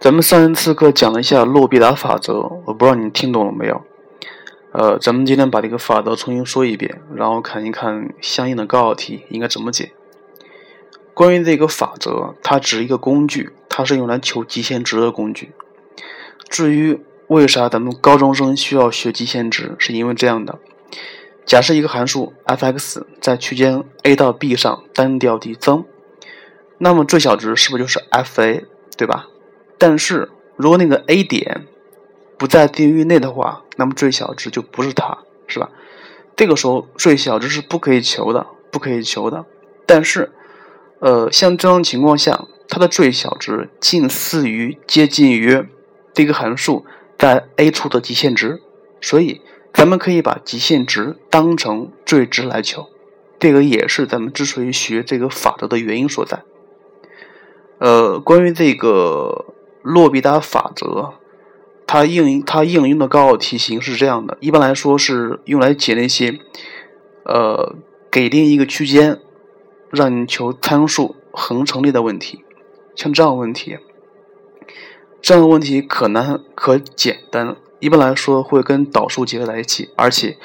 咱们上一次课讲了一下洛必达法则，我不知道你听懂了没有？呃，咱们今天把这个法则重新说一遍，然后看一看相应的高考题应该怎么解。关于这个法则，它只是一个工具，它是用来求极限值的工具。至于为啥咱们高中生需要学极限值，是因为这样的：假设一个函数 f(x) 在区间 a 到 b 上单调递增，那么最小值是不是就是 f(a)，对吧？但是如果那个 A 点不在定域内的话，那么最小值就不是它，是吧？这个时候最小值是不可以求的，不可以求的。但是，呃，像这种情况下，它的最小值近似于接近于这个函数在 A 处的极限值，所以咱们可以把极限值当成最值来求。这个也是咱们之所以学这个法则的原因所在。呃，关于这个。洛必达法则，它应它应用的高考题型是这样的：一般来说是用来解那些，呃，给定一个区间，让你求参数恒成立的问题。像这样的问题，这样的问题可难可简单。一般来说会跟导数结合在一起，而且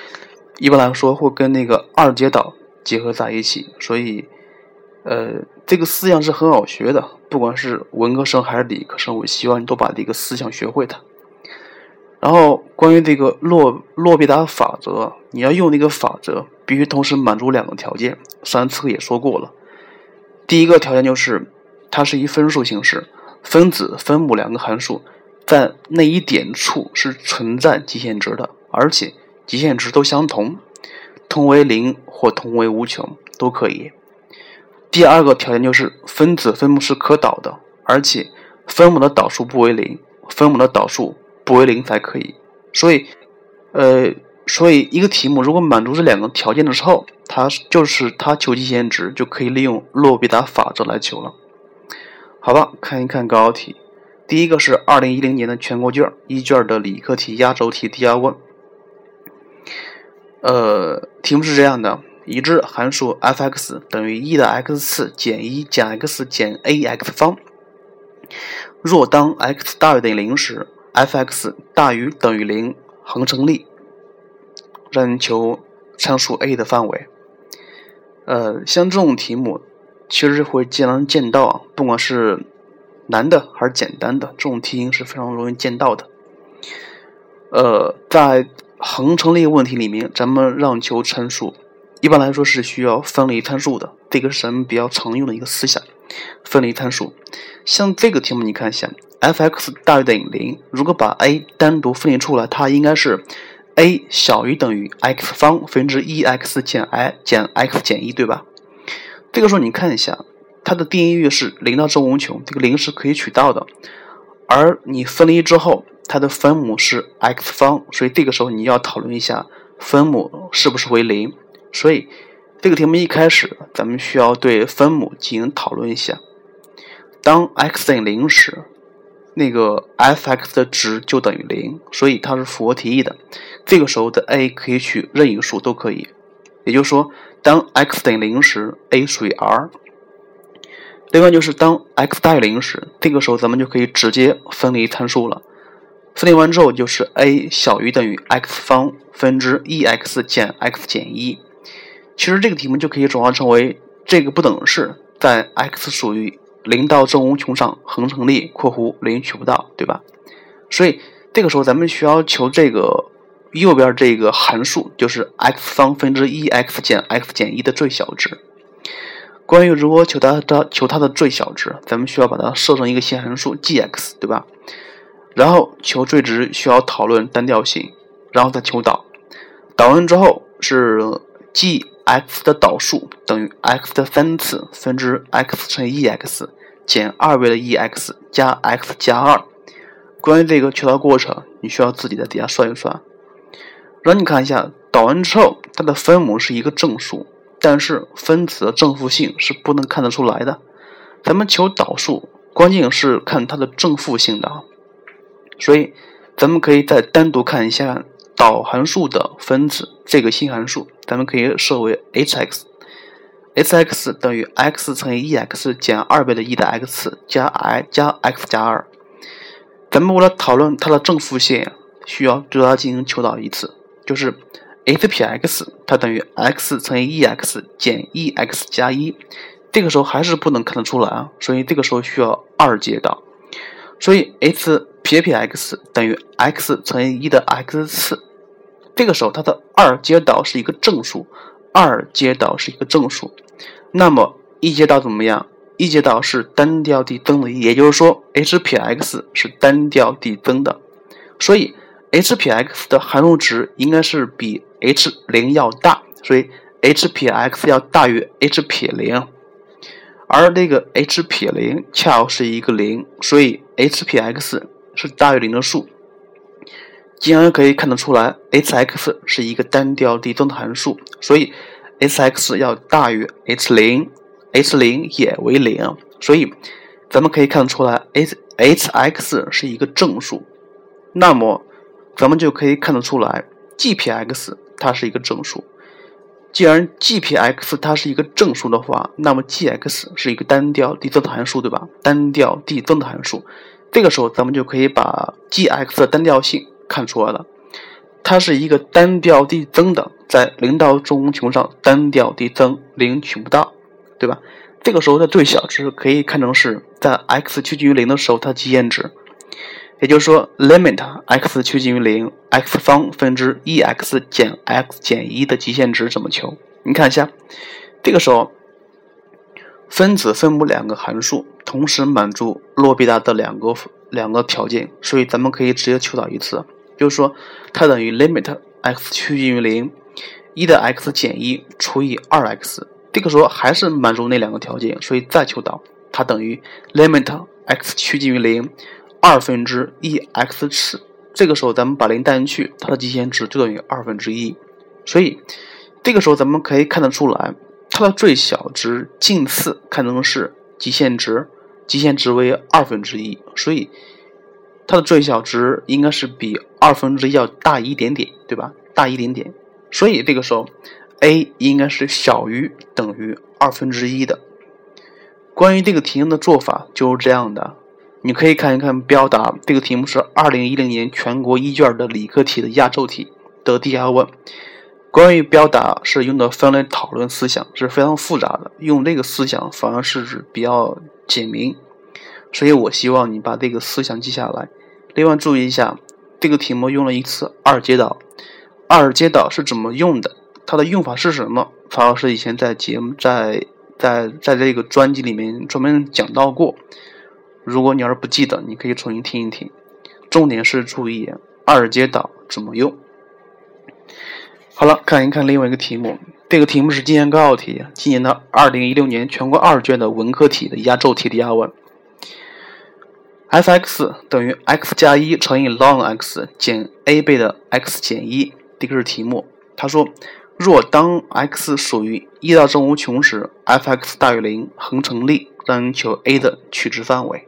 一般来说会跟那个二阶导结合在一起。所以，呃，这个思想是很好学的。不管是文科生还是理科生，我希望你都把这个思想学会它。然后，关于这个洛洛必达法则，你要用那个法则，必须同时满足两个条件。上次也说过了，第一个条件就是它是以分数形式，分子、分母两个函数在那一点处是存在极限值的，而且极限值都相同，同为零或同为无穷都可以。第二个条件就是分子分母是可导的，而且分母的导数不为零，分母的导数不为零才可以。所以，呃，所以一个题目如果满足这两个条件的时候，它就是它求极限值就可以利用洛必达法则来求了。好吧，看一看高考题，第一个是二零一零年的全国卷一卷的理科题压轴题第二问，呃，题目是这样的。已知函数 f(x) 等于一的 x 次减一减 x 减 ax 方。若当 x 大于等于零时，f(x) 大于等于零恒成立。让你求参数 a 的范围。呃，像这种题目，其实会经常见到啊，不管是难的还是简单的，这种题型是非常容易见到的。呃，在恒成立问题里面，咱们让求参数。一般来说是需要分离参数的，这个是咱们比较常用的一个思想。分离参数，像这个题目，你看一下，f(x) 大于等于零，如果把 a 单独分离出来，它应该是 a 小于等于 x 方分之一 x 减 i 减 x 减一，对吧？这个时候你看一下，它的定义域是零到正无穷，这个零是可以取到的。而你分离之后，它的分母是 x 方，所以这个时候你要讨论一下分母是不是为零。所以，这个题目一开始，咱们需要对分母进行讨论一下。当 x 等于零时，那个 f(x) 的值就等于零，所以它是符合题意的。这个时候的 a 可以取任意数都可以。也就是说，当 x 等于零时，a 属于 R。另外就是当 x 大于零时，这个时候咱们就可以直接分离参数了。分离完之后就是 a 小于等于 x 方分之一 x 减 x 减一。其实这个题目就可以转化成为这个不等式在 x 属于零到正无穷上恒成立（括弧零取不到），对吧？所以这个时候咱们需要求这个右边这个函数，就是 x 方分之一 x 减 x 减一的最小值。关于如何求它的求它的最小值，咱们需要把它设成一个新函数 g(x)，对吧？然后求最值需要讨论单调性，然后再求导。导完之后是 g。X 的导数等于 x 的三次分之 x 乘以 e(x) 减二倍的 e(x) 加 x 加二。关于这个求导过程，你需要自己在底下算一算。让你看一下，导完之后，它的分母是一个正数，但是分子的正负性是不能看得出来的。咱们求导数，关键是看它的正负性的。所以，咱们可以再单独看一下。导函数的分子这个新函数，咱们可以设为 h(x)，h(x) 等于 x 乘以 e(x) 减二倍的 e 的 x 加 i 加 x 加二。咱们为了讨论它的正负线，需要对它进行求导一次，就是 h 撇 x 它等于 x 乘以 e_x 减 e_x 加一。这个时候还是不能看得出来啊，所以这个时候需要二阶导。所以 h 撇撇 x 等于 x 乘以一的 x 次。这个时候它的二阶导是一个正数，二阶导是一个正数。那么一阶导怎么样？一阶导是单调递增的，也就是说 h 撇 x 是单调递增的，所以 h 撇 x 的函数值应该是比 h 零要大，所以 h 撇 x 要大于 h 撇零，而这个 h 撇零恰好是一个零，所以 h 撇 x 是大于零的数，既然可以看得出来 h_x 是一个单调递增的函数，所以 h_x 要大于 h 零。h 零也为零，所以咱们可以看得出来，h h x 是一个正数，那么咱们就可以看得出来，g(p(x) 它是一个正数。既然 g(p(x) 它是一个正数的话，那么 g x 是一个单调递增的函数，对吧？单调递增的函数，这个时候咱们就可以把 g x 的单调性看出来了，它是一个单调递增的，在零到正无穷上单调递增，零取不到。对吧？这个时候的最小值可以看成是在 x 趋近于零的时候它极限值，也就是说 limit x 趋近于零，x 方分之 e_x 减 x 减一的极限值怎么求？你看一下，这个时候分子分母两个函数同时满足洛必达的两个两个条件，所以咱们可以直接求导一次，就是说它等于 limit x 趋近于零，一的 x 减一除以二 x。这个时候还是满足那两个条件，所以再求导，它等于 limit x 趋近于零，二分之 e_x 次。这个时候咱们把零带进去，它的极限值就等于二分之一。所以这个时候咱们可以看得出来，它的最小值近似看成是极限值，极限值为二分之一，所以它的最小值应该是比二分之一要大一点点，对吧？大一点点。所以这个时候。a 应该是小于等于二分之一的。关于这个题目的做法就是这样的，你可以看一看标答。这个题目是二零一零年全国一卷的理科题的压轴题的第二问。关于标答是用的分类讨论思想是非常复杂的，用这个思想反而是比较简明。所以我希望你把这个思想记下来。另外注意一下，这个题目用了一次二阶导，二阶导是怎么用的？它的用法是什么？曹老师以前在节目在在在这个专辑里面专门讲到过。如果你要是不记得，你可以重新听一听。重点是注意二阶导怎么用。好了，看一看另外一个题目。这个题目是今年高考题，今年的二零一六年全国二卷的文科题的压轴题第二问。f(x) 等于 x 加一乘以 ln x 减 a 倍的 x 减一，这个是题目。他说。若当 x 属于一到正无穷时，f(x) 大于零，恒成立，让你求 a 的取值范围。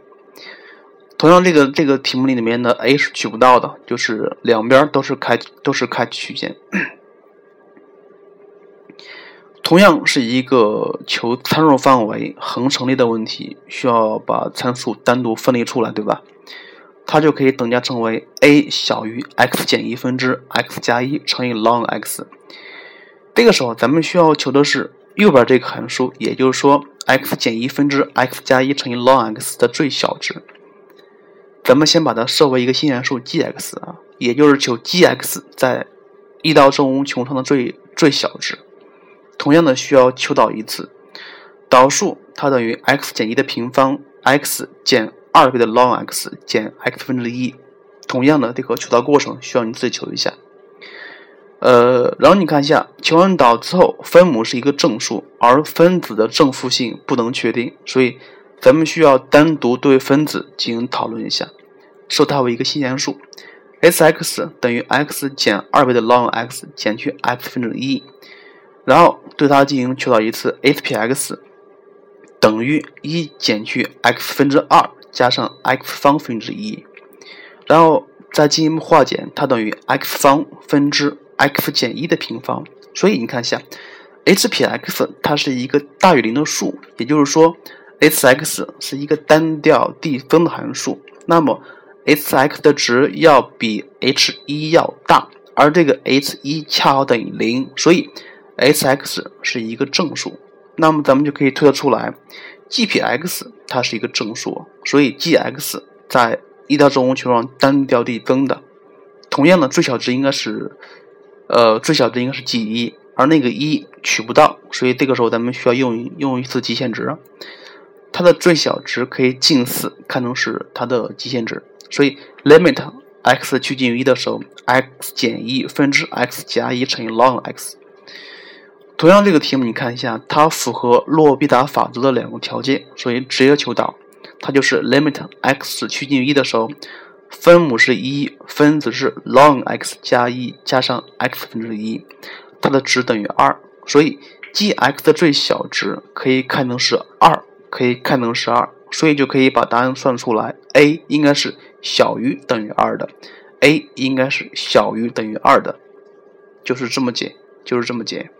同样，这个这个题目里里面的 a 是取不到的，就是两边都是开都是开曲线。同样是一个求参数范围恒成立的问题，需要把参数单独分离出来，对吧？它就可以等价成为 a 小于 x 减一分之 x 加一乘以 ln x。这个时候，咱们需要求的是右边这个函数，也就是说 x 减一分之 x 加一乘以 ln x 的最小值。咱们先把它设为一个新函数 g(x) 啊，也就是求 g(x) 在一到正无穷上的最最小值。同样的，需要求导一次，导数它等于 x 减一的平方，x 减二倍的 ln x 减 x 分之一。同样的，这个求导过程需要你自己求一下。呃，然后你看一下，求完导之后，分母是一个正数，而分子的正负性不能确定，所以咱们需要单独对分子进行讨论一下，设它为一个新函数，s(x) 等于 x 减二倍的 ln x 减去 x 分之一，然后对它进行求导一次，h 撇 x 等于一减去 x 分之二加上 x 方分之一，然后再进一步化简，它等于 x 方分之。x 减一的平方，所以你看一下，h 撇 x 它是一个大于零的数，也就是说，h(x) 是一个单调递增的函数。那么，h(x) 的值要比 h1 要大，而这个 h1 恰好等于零，所以 s x 是一个正数。那么咱们就可以推得出来，g(p(x) 它是一个正数，所以 g(x) 在一到正无穷上单调递增的。同样的，最小值应该是，呃，最小值应该是 g1，而那个一取不到，所以这个时候咱们需要用用一次极限值，它的最小值可以近似看成是它的极限值，所以 limit x 趋近于一的时候，x 减一分之 x 加一乘以 ln x。同样，这个题目你看一下，它符合洛必达法则的两个条件，所以直接求导，它就是 limit x 趋近于一的时候，分母是一，分子是 ln x 加一加上 x 分之一，它的值等于二，所以 g(x) 的最小值可以看成是二，可以看成是二，所以就可以把答案算出来，a 应该是小于等于二的，a 应该是小于等于二的，就是这么解，就是这么解。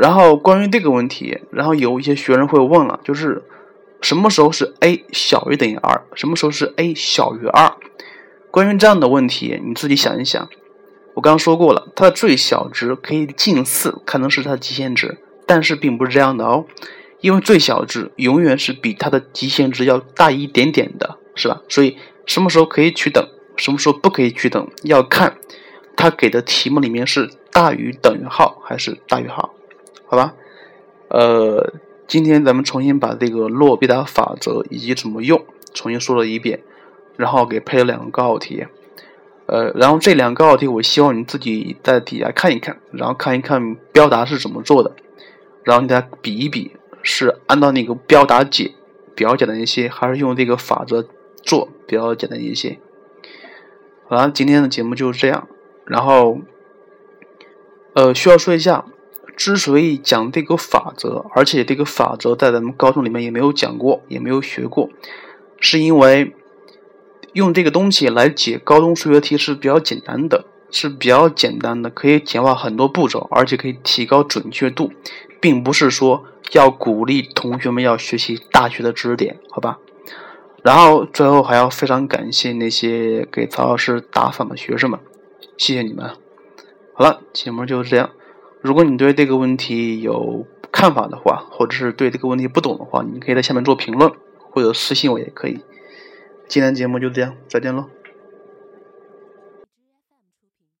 然后关于这个问题，然后有一些学生会问了，就是什么时候是 a 小于等于二，什么时候是 a 小于二？关于这样的问题，你自己想一想。我刚刚说过了，它的最小值可以近似看成是它的极限值，但是并不是这样的哦，因为最小值永远是比它的极限值要大一点点的，是吧？所以什么时候可以取等，什么时候不可以取等，要看它给的题目里面是大于等于号还是大于号。好吧，呃，今天咱们重新把这个洛必达法则以及怎么用重新说了一遍，然后给配了两个高考题，呃，然后这两个高考题我希望你自己在底下看一看，然后看一看标答是怎么做的，然后你再比一比，是按照那个标答解比较简单一些，还是用这个法则做比较简单一些。好了，今天的节目就是这样，然后，呃，需要说一下。之所以讲这个法则，而且这个法则在咱们高中里面也没有讲过，也没有学过，是因为用这个东西来解高中数学题是比较简单的，是比较简单的，可以简化很多步骤，而且可以提高准确度，并不是说要鼓励同学们要学习大学的知识点，好吧？然后最后还要非常感谢那些给曹老师打赏的学生们，谢谢你们。好了，节目就是这样。如果你对这个问题有看法的话，或者是对这个问题不懂的话，你可以在下面做评论，或者私信我也可以。今天节目就这样，再见喽。